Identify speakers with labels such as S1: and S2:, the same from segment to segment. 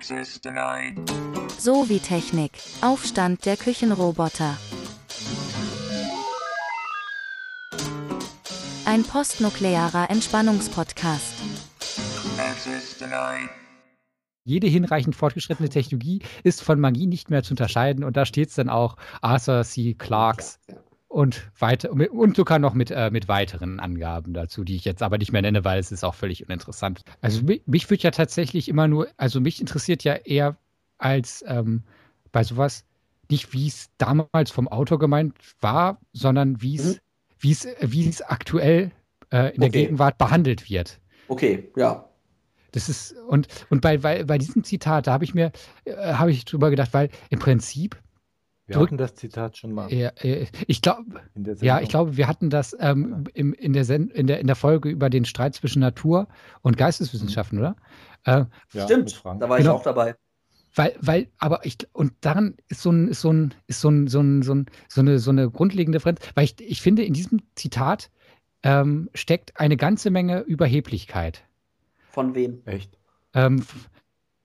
S1: Access denied.
S2: So wie Technik. Aufstand der Küchenroboter. Ein postnuklearer Entspannungspodcast.
S1: Access denied.
S3: Jede hinreichend fortgeschrittene Technologie ist von Magie nicht mehr zu unterscheiden und da steht es dann auch Arthur C. Clarks und weiter und sogar noch mit, äh, mit weiteren Angaben dazu, die ich jetzt aber nicht mehr nenne, weil es ist auch völlig uninteressant. Also mich, mich würde ja tatsächlich immer nur, also mich interessiert ja eher als ähm, bei sowas nicht, wie es damals vom Autor gemeint war, sondern wie es
S4: Mhm.
S3: wie es wie es aktuell äh, in der
S4: Okay.
S3: Gegenwart behandelt wird.
S4: Okay, ja.
S3: Das ist, und, und bei, bei, bei diesem Zitat, da habe ich mir, äh, habe ich drüber gedacht, weil im Prinzip,
S5: Wir
S3: Drück-
S5: hatten das Zitat schon mal
S3: äh, äh, ich glaube, ja, ich glaube, wir hatten das ähm, im, in, der Sen in, der, in der Folge über den Streit zwischen Natur und Geisteswissenschaften, oder? Äh,
S5: Ja,
S4: Stimmt, da war
S3: Genau.
S4: ich auch dabei.
S3: weil, weil, aber ich, und daran ist so ein, ist so ein, ist so ein, so ein, so ein, so eine, so eine grundlegende Differenz, weil ich, ich finde, in diesem Zitat ähm, steckt eine ganze Menge Überheblichkeit.
S4: Von wem?
S5: Echt?
S3: Ähm,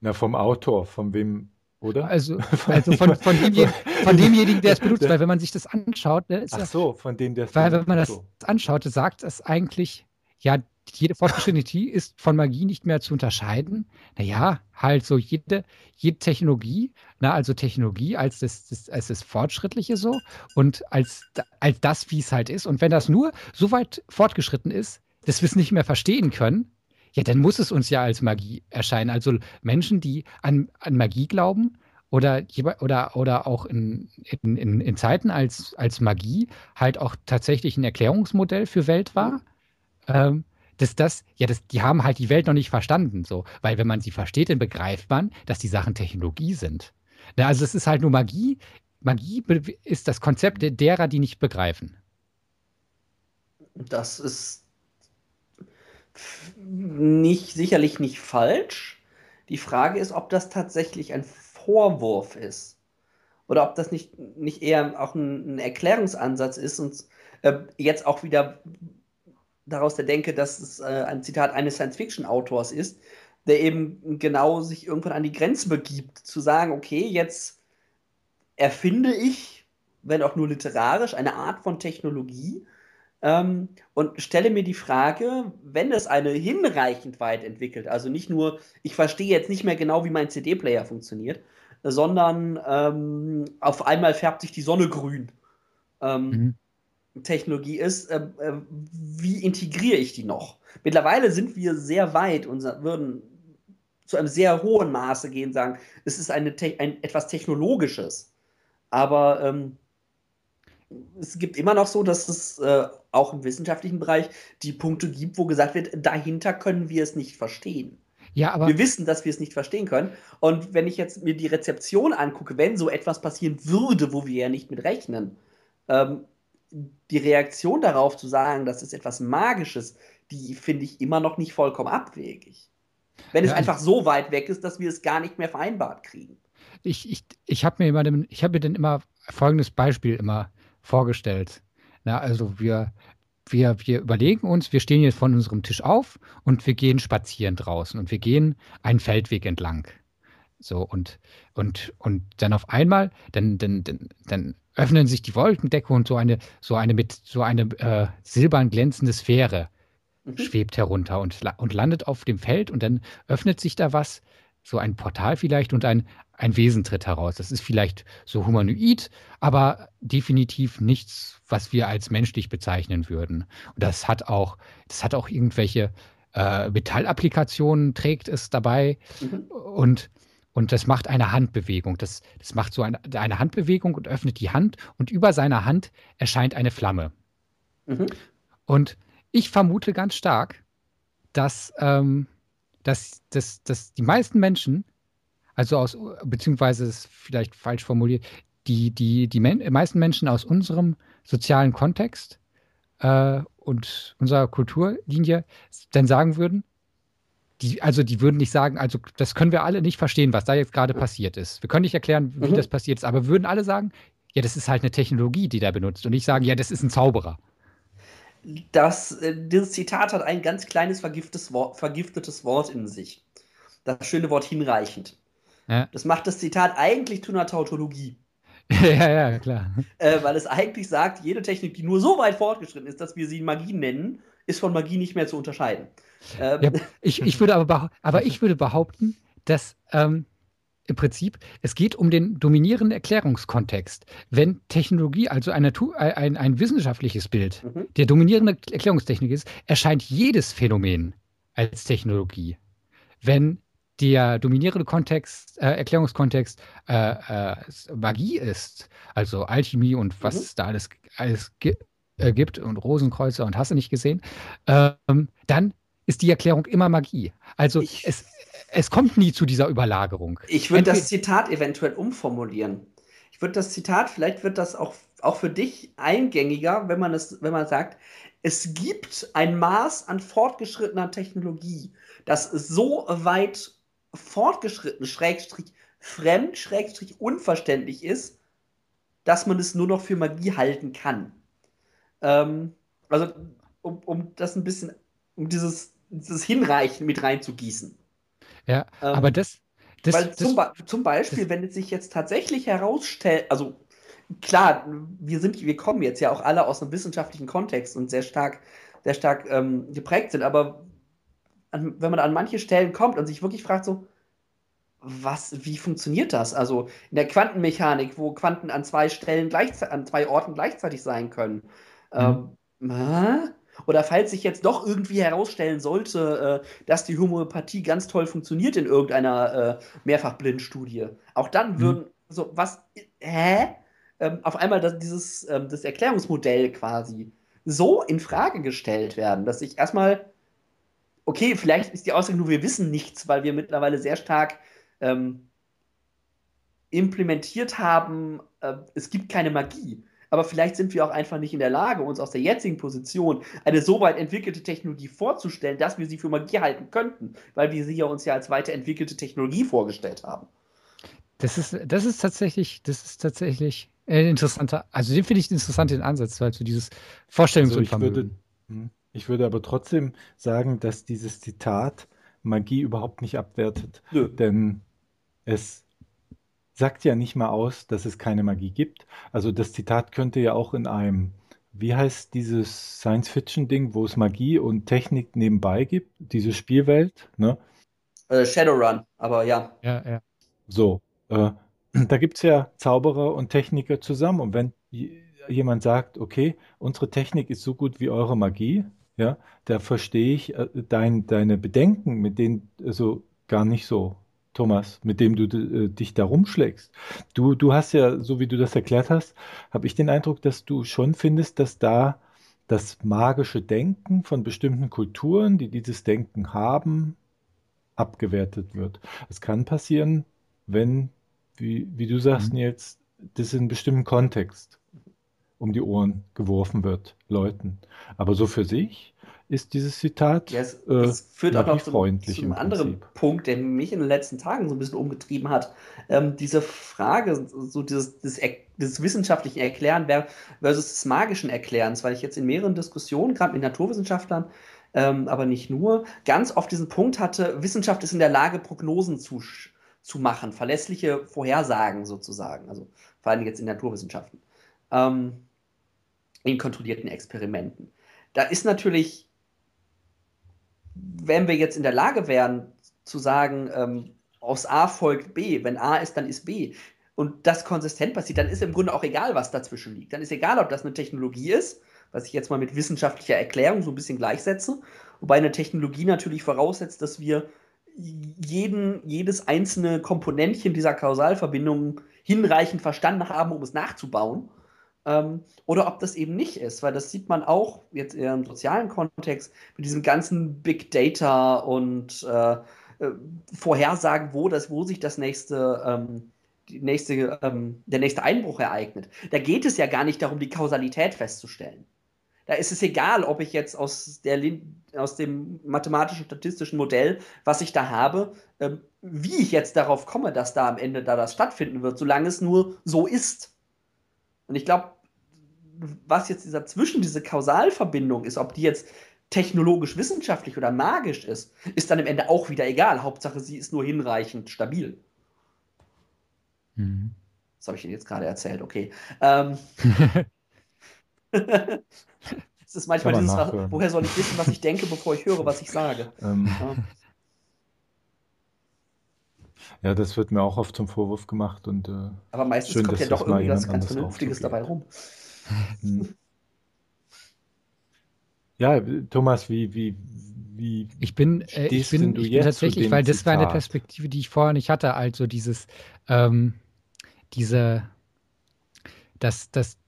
S5: Na, vom Autor, von wem, oder?
S3: also, also von, von, demjenigen, von demjenigen, der es benutzt, weil wenn man sich das anschaut, ne, ist
S5: Ach so, von dem, der
S3: weil wenn man das anschaut, sagt es eigentlich, ja, jede fortgeschrittene Technologie ist von Magie nicht mehr zu unterscheiden. Naja, halt so jede, jede Technologie, na, also Technologie als das, das, als das Fortschrittliche so und als, als das, wie es halt ist. Und wenn das nur so weit fortgeschritten ist, dass wir es nicht mehr verstehen können, ja, dann muss es uns ja als Magie erscheinen. Also Menschen, die an, an Magie glauben oder, oder, oder auch in, in, in, in Zeiten als, als Magie halt auch tatsächlich ein Erklärungsmodell für Welt war, ähm, dass das, ja, das, die haben halt die Welt noch nicht verstanden, so. Weil wenn man sie versteht, dann begreift man, dass die Sachen Technologie sind. Na, also es ist halt nur Magie. Magie ist das Konzept der- derer, die nicht begreifen.
S4: Das ist nicht, sicherlich nicht falsch. Die Frage ist, ob das tatsächlich ein Vorwurf ist. Oder ob das nicht, nicht eher auch ein, ein Erklärungsansatz ist und äh, jetzt auch wieder daraus der Denke, dass es äh, ein Zitat eines Science-Fiction-Autors ist, der eben genau sich irgendwann an die Grenze begibt, zu sagen, okay, jetzt erfinde ich, wenn auch nur literarisch, eine Art von Technologie, ähm, und stelle mir die Frage, wenn es eine hinreichend weit entwickelt, also nicht nur, ich verstehe jetzt nicht mehr genau, wie mein CD-Player funktioniert, sondern ähm, auf einmal färbt sich die Sonne grün. Ähm,
S3: Mhm.
S4: Technologie ist, äh, äh, wie integriere ich die noch? Mittlerweile sind wir sehr weit und würden zu einem sehr hohen Maße gehen, sagen, es ist eine ein, etwas Technologisches. Aber ähm, es gibt immer noch so, dass es äh, auch im wissenschaftlichen Bereich die Punkte gibt, wo gesagt wird, dahinter können wir es nicht verstehen.
S3: Ja, aber
S4: Wir wissen, dass wir es nicht verstehen können. Und wenn ich jetzt mir die Rezeption angucke, wenn so etwas passieren würde, wo wir ja nicht mit rechnen, ähm, die Reaktion darauf zu sagen, das ist etwas Magisches, die finde ich immer noch nicht vollkommen abwegig. Wenn es
S3: Ja,
S4: einfach so weit weg ist, dass wir es gar nicht mehr vereinbart kriegen.
S3: ich, ich, ich habe mir immer, dem- ich habe mir dann immer folgendes Beispiel immer vorgestellt. Na, also wir, wir, wir überlegen uns, wir stehen jetzt von unserem Tisch auf und wir gehen spazieren draußen und wir gehen einen Feldweg entlang. So, und, und, und dann auf einmal, dann, dann, dann, dann öffnen sich die Wolkendecke und so eine, so eine mit so eine äh, silbern glänzende Sphäre
S4: Mhm.
S3: schwebt herunter und, und landet auf dem Feld und dann öffnet sich da was, so ein Portal vielleicht und ein, ein Wesen tritt heraus. Das ist vielleicht so humanoid, aber definitiv nichts, was wir als menschlich bezeichnen würden. Und das hat auch, das hat auch irgendwelche äh, Metallapplikationen, trägt es dabei
S4: Mhm.
S3: und und das macht eine Handbewegung. Das, das macht so eine, eine Handbewegung und öffnet die Hand und über seiner Hand erscheint eine Flamme.
S4: Mhm.
S3: Und ich vermute ganz stark, dass, ähm, dass, dass, dass die meisten Menschen, also aus, beziehungsweise es ist vielleicht falsch formuliert, die, die, die men meisten Menschen aus unserem sozialen Kontext äh, und unserer Kulturlinie dann sagen würden, die, also die würden nicht sagen, also das können wir alle nicht verstehen, was da jetzt gerade passiert ist. Wir können nicht erklären, wie
S4: Mhm.
S3: das passiert ist, aber würden alle sagen, ja, das ist halt eine Technologie, die da benutzt. Und ich sagen, ja, das ist ein Zauberer.
S4: Das, äh, dieses Zitat hat ein ganz kleines vergiftetes Wort, vergiftetes Wort in sich. Das schöne Wort hinreichend.
S3: Ja.
S4: Das macht das Zitat eigentlich zu einer Tautologie.
S3: ja, ja, klar.
S4: Äh, weil es eigentlich sagt, jede Technik, die nur so weit fortgeschritten ist, dass wir sie Magie nennen, ist von Magie nicht mehr zu unterscheiden. Ähm,
S3: Ja, ich, ich würde aber, aber ich würde behaupten, dass ähm, im Prinzip es geht um den dominierenden Erklärungskontext. Wenn Technologie, also ein, Natur, ein, ein wissenschaftliches Bild,
S4: Mhm.
S3: der dominierende Erklärungstechnik ist, erscheint jedes Phänomen als Technologie. Wenn der dominierende Kontext, äh, Erklärungskontext äh, äh, Magie ist, also Alchemie und was
S4: Mhm.
S3: es da alles, alles äh, gibt und Rosenkreuzer und hast du nicht gesehen, ähm, dann ist die Erklärung immer Magie. Also
S4: Ich-
S3: es, es kommt nie zu dieser Überlagerung.
S4: Ich würde das Zitat eventuell umformulieren. Ich würde das Zitat, vielleicht wird das auch, auch für dich eingängiger, wenn man es, wenn man sagt, es gibt ein Maß an fortgeschrittener Technologie, das so weit fortgeschritten, Schrägstrich fremd, Schrägstrich unverständlich ist, dass man es nur noch für Magie halten kann. Ähm, also, um, um das ein bisschen, um dieses, dieses Hinreichen mit reinzugießen.
S3: Ja,
S4: Ähm,
S3: aber das, das,
S4: Weil
S3: das
S4: zum, zum Beispiel,
S3: das-
S4: wenn es sich jetzt tatsächlich herausstellt, also klar, wir sind, wir kommen jetzt ja auch alle aus einem wissenschaftlichen Kontext und sehr stark, sehr stark ähm, geprägt sind, aber an, wenn man an manche Stellen kommt und sich wirklich fragt so, was, wie funktioniert das? Also in der Quantenmechanik, wo Quanten an zwei Stellen gleichzeitig, an zwei Orten gleichzeitig sein können. Ähm, hä? Oder falls sich jetzt doch irgendwie herausstellen sollte, äh, dass die Homöopathie ganz toll funktioniert in irgendeiner äh, Mehrfachblindstudie, auch dann
S3: Mhm.
S4: würden so was, hä? Ähm, auf einmal das, dieses ähm, das Erklärungsmodell quasi so in Frage gestellt werden, dass ich erstmal okay, vielleicht ist die Aussage nur, wir wissen nichts, weil wir mittlerweile sehr stark ähm, implementiert haben, äh, es gibt keine Magie. Aber vielleicht sind wir auch einfach nicht in der Lage, uns aus der jetzigen Position eine so weit entwickelte Technologie vorzustellen, dass wir sie für Magie halten könnten, weil wir sie ja uns ja als weiterentwickelte Technologie vorgestellt haben.
S3: Das ist, das ist tatsächlich, das ist tatsächlich ein interessanter, also den finde ich interessant, den Ansatz, weil so dieses
S5: Also ich
S3: Vorstellungsunvermögen.
S5: würde, hm, ich würde aber trotzdem sagen, dass dieses Zitat Magie überhaupt nicht abwertet.
S4: Nö.
S5: Denn es sagt ja nicht mal aus, dass es keine Magie gibt. Also das Zitat könnte ja auch in einem, wie heißt dieses Science-Fiction-Ding, wo es Magie und Technik nebenbei gibt, diese Spielwelt, ne?
S4: Äh, Shadowrun, aber ja.
S3: ja, ja.
S5: So, äh, da gibt es ja Zauberer und Techniker zusammen. Und wenn jemand sagt, okay, unsere Technik ist so gut wie eure Magie, ja, da verstehe ich äh, dein, deine Bedenken, mit denen, also gar nicht so, Thomas, mit dem du äh, dich da rumschlägst. Du, du hast ja, so wie du das erklärt hast, habe ich den Eindruck, dass du schon findest, dass da das magische Denken von bestimmten Kulturen, die dieses Denken haben, abgewertet wird. Es kann passieren, wenn, wie, wie du sagst,
S3: Mhm.
S5: Nils, das in einem bestimmten Kontext um die Ohren geworfen wird, Leuten. Aber so für sich ist dieses Zitat
S4: Ja, es,
S5: äh,
S4: es führt auch noch zu, einem anderen. Punkt, der mich in den letzten Tagen so ein bisschen umgetrieben hat. Ähm, diese Frage, so dieses, des, Er- des wissenschaftlichen Erklären ver- versus des magischen Erklärens, weil ich jetzt in mehreren Diskussionen, gerade mit Naturwissenschaftlern, ähm, aber nicht nur, ganz oft diesen Punkt hatte, Wissenschaft ist in der Lage, Prognosen zu, zu machen, verlässliche Vorhersagen sozusagen, also vor allem jetzt in Naturwissenschaften, ähm, in kontrollierten Experimenten. Da ist natürlich wenn wir jetzt in der Lage wären zu sagen, ähm, aus A folgt B, wenn A ist, dann ist B, und das konsistent passiert, dann ist im Grunde auch egal, was dazwischen liegt. Dann ist egal, ob das eine Technologie ist, was ich jetzt mal mit wissenschaftlicher Erklärung so ein bisschen gleichsetze, wobei eine Technologie natürlich voraussetzt, dass wir jeden, jedes einzelne Komponentchen dieser Kausalverbindung hinreichend verstanden haben, um es nachzubauen. Ähm, oder ob das eben nicht ist, weil das sieht man auch jetzt im sozialen Kontext mit diesem ganzen Big Data und äh, äh, Vorhersagen, wo, das, wo sich das nächste, ähm, die nächste, ähm, der nächste Einbruch ereignet. Da geht es ja gar nicht darum, die Kausalität festzustellen. Da ist es egal, ob ich jetzt aus, der, aus dem mathematischen statistischen Modell, was ich da habe, ähm, wie ich jetzt darauf komme, dass da am Ende da das stattfinden wird, solange es nur so ist. Und ich glaube, was jetzt dieser zwischen diese Kausalverbindung ist, ob die jetzt technologisch, wissenschaftlich oder magisch ist, ist dann am Ende auch wieder egal. Hauptsache, sie ist nur hinreichend stabil.
S3: Mhm.
S4: Das habe ich Ihnen jetzt gerade erzählt, okay. Ähm, es ist manchmal dieses,
S5: nachhören.
S4: woher soll ich wissen, was ich denke, bevor ich höre, was ich sage.
S5: Ähm,
S4: Ja.
S5: ja, das wird mir auch oft zum Vorwurf gemacht und äh,
S4: Aber meistens
S5: Schön,
S4: kommt ja doch irgendwie was ganz Vernünftiges dabei rum.
S5: Hm. ja, Thomas, wie, wie, wie
S3: Ich bin, äh, ich bin,
S5: du
S3: ich bin tatsächlich, weil das war eine
S5: Zitat?
S3: Perspektive, die ich vorher nicht hatte, also dieses, ähm, diese, das, das,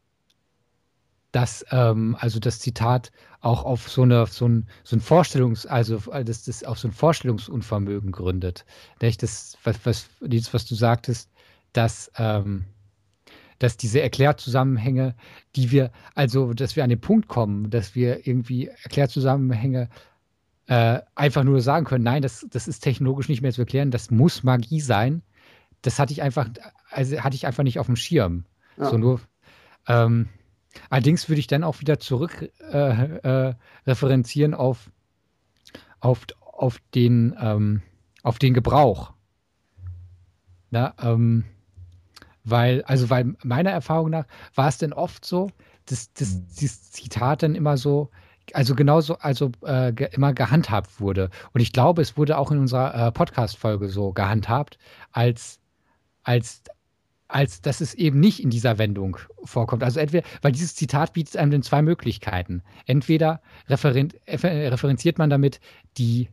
S3: das, ähm, also das Zitat auch auf so eine, so ein, so ein Vorstellungs, also äh, das, das auf so ein Vorstellungsunvermögen gründet. Nicht? Das, was, was, dieses, was du sagtest, dass, ähm, dass diese Erklärzusammenhänge, die wir, also dass wir an den Punkt kommen, dass wir irgendwie Erklärzusammenhänge äh, einfach nur sagen können, nein, das, das ist technologisch nicht mehr zu erklären, das muss Magie sein. Das hatte ich einfach, also hatte ich einfach nicht auf dem Schirm.
S4: Ja.
S3: So nur, ähm, allerdings würde ich dann auch wieder zurück äh, äh, referenzieren auf, auf, auf, den, ähm, auf den Gebrauch. Na, ähm, weil, also weil meiner Erfahrung nach war es denn oft so, dass, dass
S5: Mhm.
S3: dieses Zitat dann immer so, also genauso, also äh, ge immer gehandhabt wurde. Und ich glaube, es wurde auch in unserer äh, Podcast-Folge so gehandhabt, als, als, als dass es eben nicht in dieser Wendung vorkommt. Also entweder, weil dieses Zitat bietet einem dann zwei Möglichkeiten. Entweder referen refer- referenziert man damit die,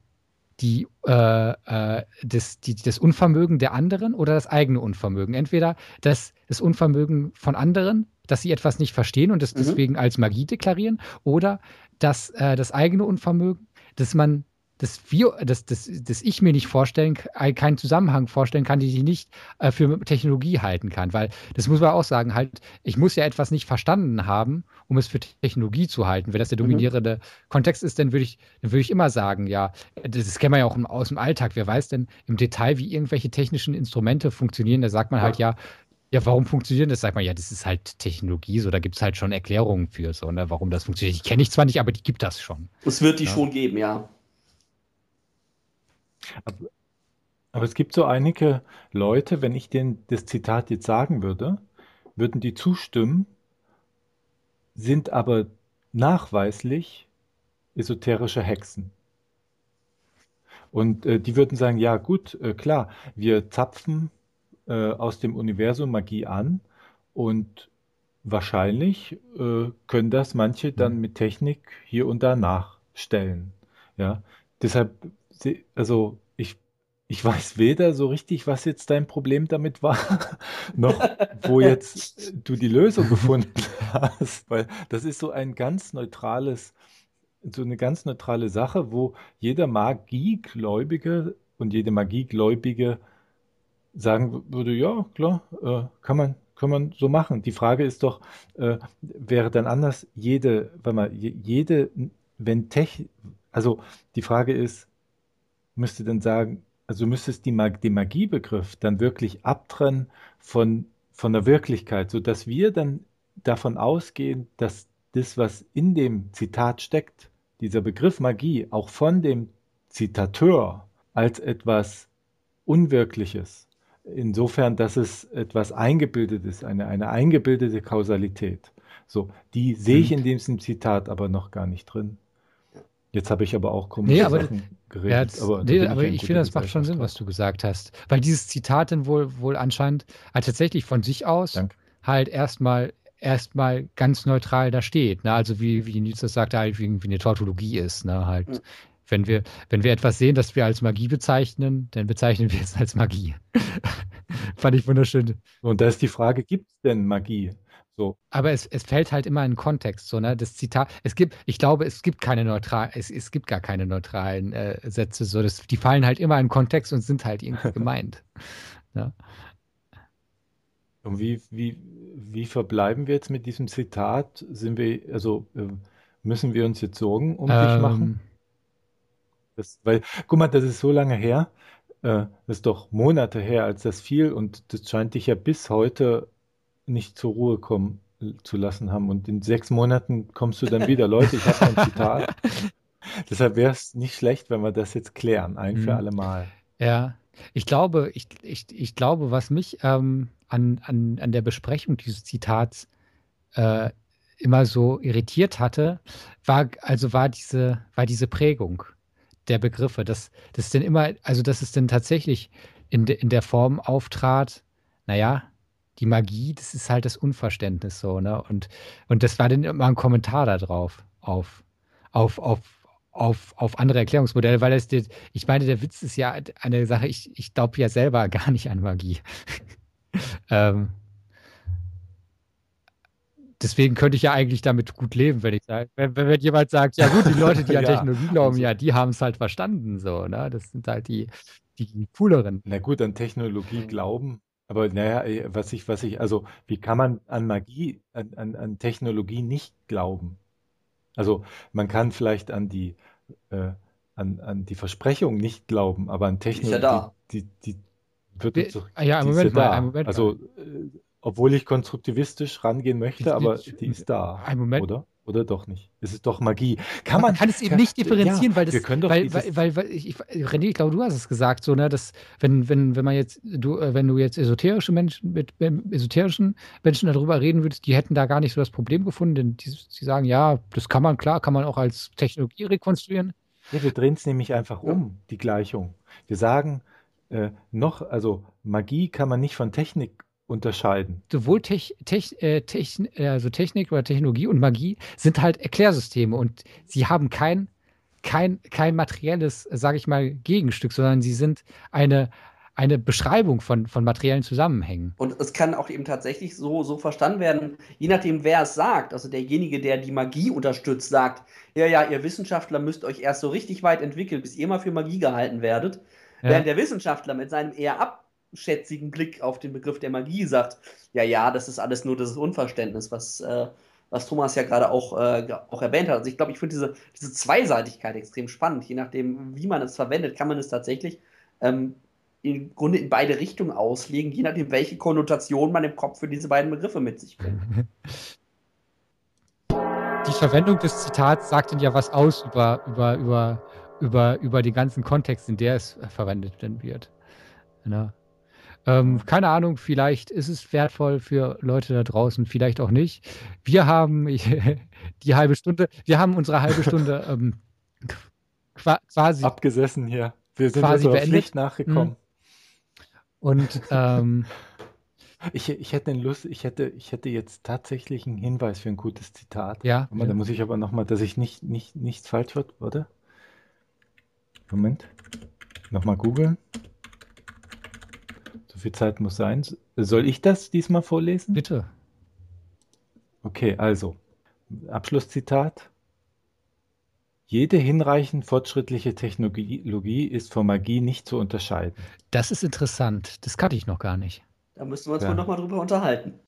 S3: die, äh, äh, das, die, das Unvermögen der anderen oder das eigene Unvermögen. Entweder das, das Unvermögen von anderen, dass sie etwas nicht verstehen und es
S4: Mhm.
S3: deswegen als Magie deklarieren, oder das, äh, das eigene Unvermögen, dass man, dass wir, dass, dass, dass ich mir nicht vorstellen, k- keinen Zusammenhang vorstellen kann, den ich nicht äh, für Technologie halten kann. Weil das muss man auch sagen, halt, ich muss ja etwas nicht verstanden haben, um es für Technologie zu halten. Wenn das der
S4: Mhm.
S3: dominierende Kontext ist, dann würde ich, dann würde ich immer sagen, ja, das, das kennen wir ja auch im, aus dem Alltag. Wer weiß denn im Detail, wie irgendwelche technischen Instrumente funktionieren? Da sagt man halt ja, ja, warum funktioniert das? Sagt man, ja, das ist halt Technologie, so da gibt es halt schon Erklärungen für, so, ne, warum das funktioniert. Die kenne ich zwar nicht, aber die gibt das schon.
S4: Es wird die
S3: Ja.
S4: schon geben, ja.
S5: Aber, aber es gibt so einige Leute, wenn ich denen das Zitat jetzt sagen würde, würden die zustimmen, sind aber nachweislich esoterische Hexen. Und äh, die würden sagen, ja gut, äh, klar, wir zapfen äh, aus dem Universum Magie an und wahrscheinlich äh, können das manche dann mit Technik hier und da nachstellen. Ja, deshalb, also ich, ich weiß weder so richtig, was jetzt dein Problem damit war, noch wo jetzt du die Lösung gefunden hast, weil das ist so ein ganz neutrales, so eine ganz neutrale Sache, wo jeder Magiegläubige und jede Magiegläubige sagen würde, ja, klar, äh, kann man, kann man so machen. Die Frage ist doch, äh, wäre dann anders, jede, mal, je- jede, wenn Tech, also die Frage ist, müsste dann sagen, also müsstest die Mag den Magiebegriff dann wirklich abtrennen von, von der Wirklichkeit, sodass wir dann davon ausgehen, dass das, was in dem Zitat steckt, dieser Begriff Magie, auch von dem Zitateur als etwas Unwirkliches, insofern, dass es etwas Eingebildetes, eine, eine eingebildete Kausalität. So, die sehe ich in diesem Zitat aber noch gar nicht drin. Jetzt habe ich aber auch komische
S3: Nee, aber-
S5: Sachen
S3: Ja,
S5: geredet.
S3: das,
S5: aber
S3: nee,
S5: bin
S3: aber
S5: ja
S3: ich finde, das macht schon Sinn, was du gesagt hast. Weil dieses Zitat dann wohl, wohl anscheinend halt tatsächlich von sich aus
S5: Danke.
S3: halt erstmal erstmal ganz neutral da steht. Ne? Also wie, wie Nils das sagte, halt wie, wie eine Tautologie ist. Ne? Halt,
S4: Mhm.
S3: wenn wir, wenn wir etwas sehen, das wir als Magie bezeichnen, dann bezeichnen wir es als Magie. Fand ich wunderschön.
S5: Und da ist die Frage, gibt es denn Magie? So,
S3: Aber es, es fällt halt immer in Kontext, so, ne? Das Zitat, es gibt, ich glaube, es gibt keine neutral, es, es gibt gar keine neutralen äh, Sätze, so, das, die fallen halt immer in Kontext und sind halt irgendwie gemeint. Ja.
S5: und wie, wie, wie verbleiben wir jetzt mit diesem Zitat? Sind wir, also äh, müssen wir uns jetzt Sorgen um dich machen?
S3: Ähm,
S5: Das, weil, guck mal, das ist so lange her, äh, das ist doch Monate her, als das fiel und das scheint dich ja bis heute nicht zur Ruhe kommen zu lassen haben. Und in sechs Monaten kommst du dann wieder, Leute, ich habe ein Zitat. Deshalb wäre es nicht schlecht, wenn wir das jetzt klären, ein für
S3: Mhm.
S5: alle Mal.
S3: Ja, ich glaube, ich, ich, ich glaube, was mich, ähm, an, an, an der Besprechung dieses Zitats äh, immer so irritiert hatte, war also war diese, war diese Prägung der Begriffe, dass das denn immer, also dass es denn tatsächlich in, de, in der Form auftrat, naja, die Magie, das ist halt das Unverständnis so, ne? Und, und das war dann immer ein Kommentar da drauf, auf, auf, auf, auf, auf andere Erklärungsmodelle, weil es, ich meine, der Witz ist ja eine Sache, ich, ich glaube ja selber gar nicht an Magie. ähm, deswegen könnte ich ja eigentlich damit gut leben, wenn ich sage, wenn, wenn jemand sagt, ja gut, die Leute, die an ja, Technologie glauben, ja, die haben es halt verstanden, so, ne? Das sind halt die, die cooleren.
S5: Na gut, an Technologie glauben, aber naja, äh, was ich, was ich, also wie kann man an Magie, an, an, an Technologie nicht glauben? Also man kann vielleicht an die, äh, an, an die Versprechung nicht glauben, aber an Technologie,
S4: ja
S5: die, die, die wird
S3: die, ah, ja, im Moment
S5: ja
S3: mal, Moment
S5: also äh, obwohl ich konstruktivistisch rangehen möchte, aber die ist da.
S3: Ein Moment.
S5: Oder? Oder doch nicht? Es ist doch Magie. Kann man,
S3: man kann es eben nicht differenzieren, ja, weil das,
S5: wir können doch
S3: weil, weil, weil, weil ich, René, ich glaube, du hast es gesagt, so, ne, dass wenn, wenn, wenn man jetzt, du, äh, wenn du jetzt esoterische Menschen mit esoterischen Menschen darüber reden würdest, die hätten da gar nicht so das Problem gefunden, denn die, die sagen, ja, das kann man, klar, kann man auch als Technologie rekonstruieren.
S5: Ja, wir drehen es nämlich einfach um, die Gleichung. Wir sagen, äh, noch, also Magie kann man nicht von Technik unterscheiden.
S3: Sowohl Tech, Tech, äh, Techn, äh, also Technik oder Technologie und Magie sind halt Erklärsysteme und sie haben kein, kein, kein materielles, sage ich mal, Gegenstück, sondern sie sind eine, eine Beschreibung von, von materiellen Zusammenhängen.
S4: Und es kann auch eben tatsächlich so, so verstanden werden, je nachdem, wer es sagt. Also derjenige, der die Magie unterstützt, sagt, ja, ja, ihr Wissenschaftler müsst euch erst so richtig weit entwickeln, bis ihr mal für Magie gehalten werdet. Ja. Während der Wissenschaftler mit seinem eher ab schätzigen Blick auf den Begriff der Magie sagt, ja, ja, das ist alles nur das Unverständnis, was, äh, was Thomas ja gerade auch, äh, auch erwähnt hat. Also ich glaube, ich finde diese, diese Zweiseitigkeit extrem spannend. Je nachdem, wie man es verwendet, kann man es tatsächlich ähm, im Grunde in beide Richtungen auslegen, je nachdem, welche Konnotation man im Kopf für diese beiden Begriffe mit sich bringt.
S3: Die Verwendung des Zitats sagt dann ja was aus über, über, über, über, über den ganzen Kontext, in der es verwendet wird. Ja. Ähm, keine Ahnung, vielleicht ist es wertvoll für Leute da draußen, vielleicht auch nicht. Wir haben die halbe Stunde, wir haben unsere halbe Stunde ähm, quasi
S5: abgesessen hier. Wir sind
S3: quasi
S5: also Pflicht nachgekommen. Hm.
S3: Und ähm,
S5: ich, ich hätte Lust, ich hätte, ich hätte jetzt tatsächlich einen Hinweis für ein gutes Zitat.
S3: Ja.
S5: Da muss ich aber nochmal, dass ich nicht, nicht, nichts falsch wird, oder? Moment. Nochmal googeln viel Zeit muss sein. Soll ich das diesmal vorlesen?
S3: Bitte.
S5: Okay, also Abschlusszitat. Jede hinreichend fortschrittliche Technologie ist von Magie nicht zu unterscheiden.
S3: Das ist interessant. Das kannte ich noch gar nicht.
S4: Da müssen wir uns ja. wohl nochmal drüber unterhalten.